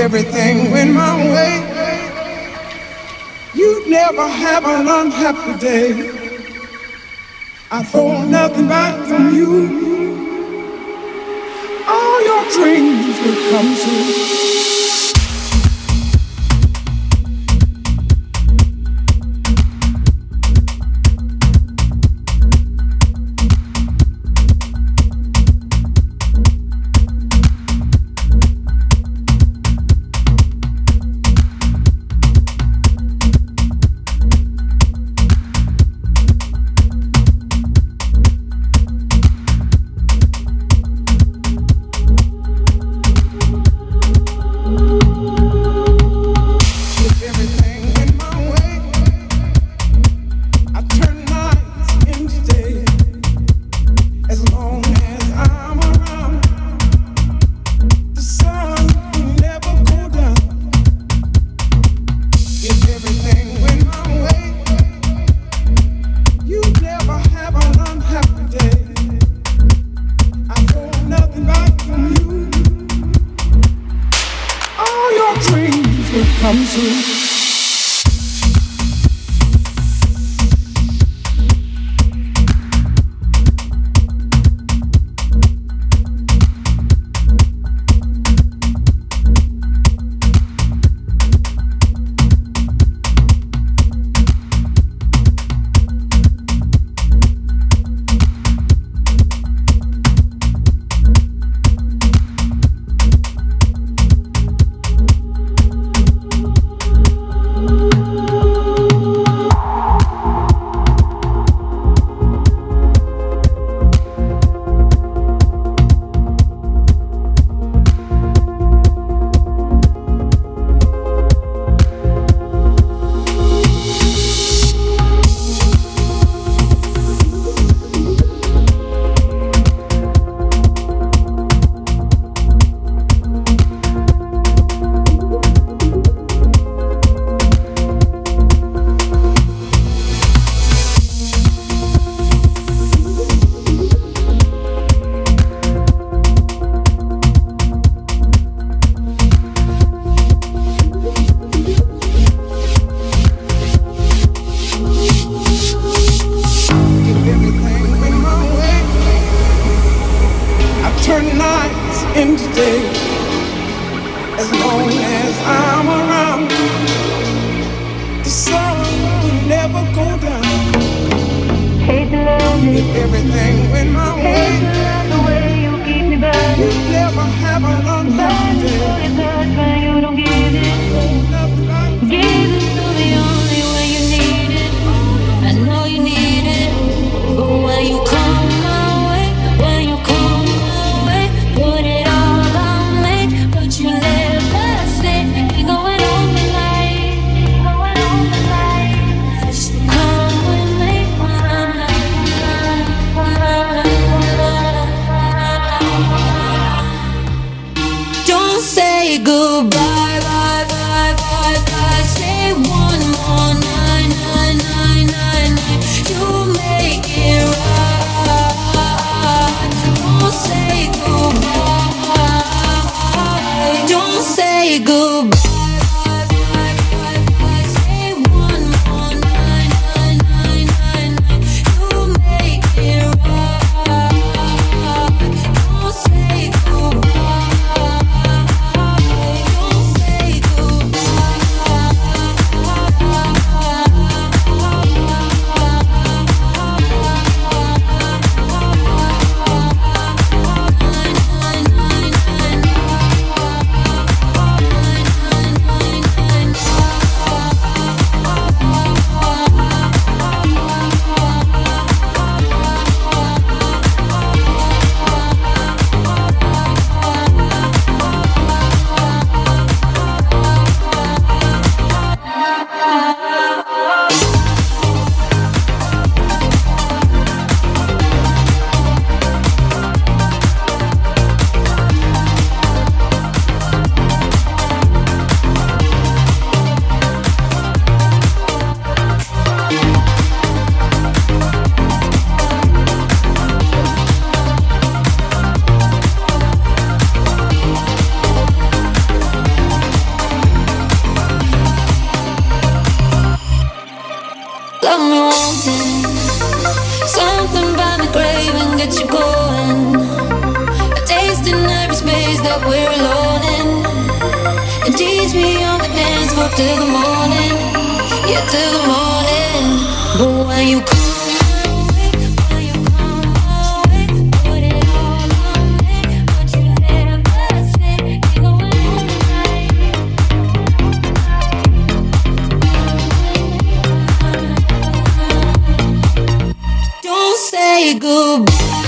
Everything went my way, you'd never have an unhappy day. I thought nothing back from you. All your dreams would come true. Oh.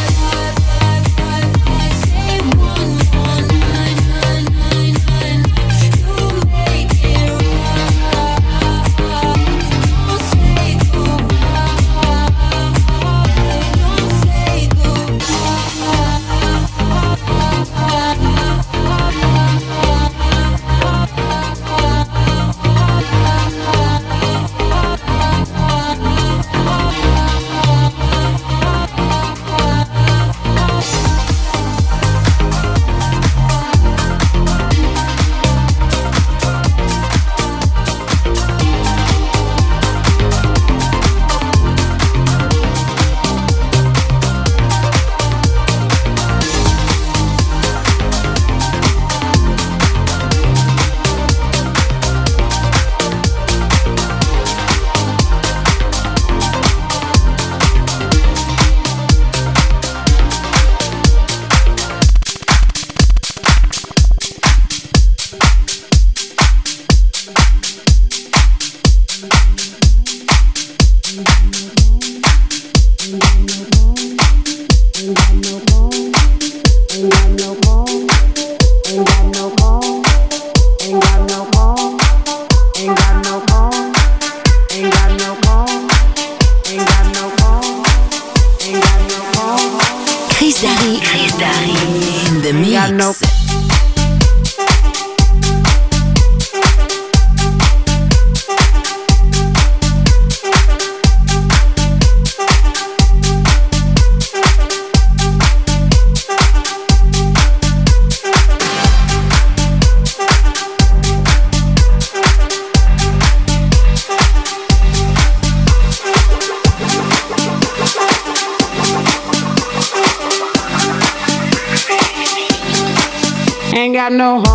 Got no home,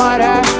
agora.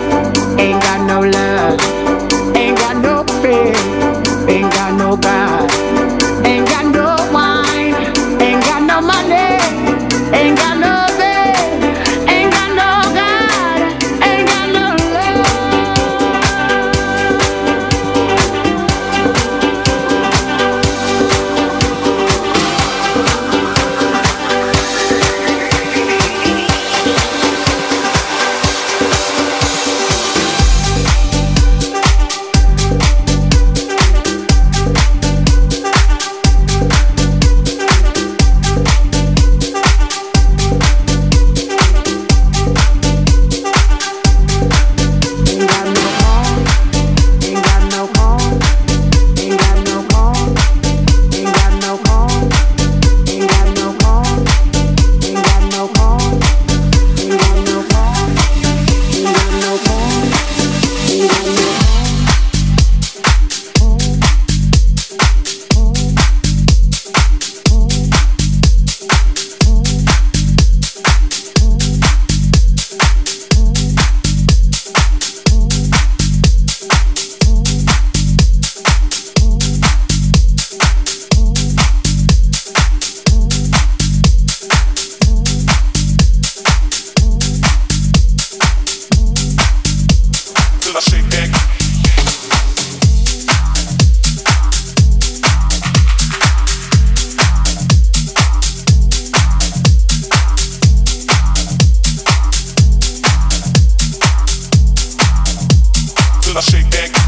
Till I shake that.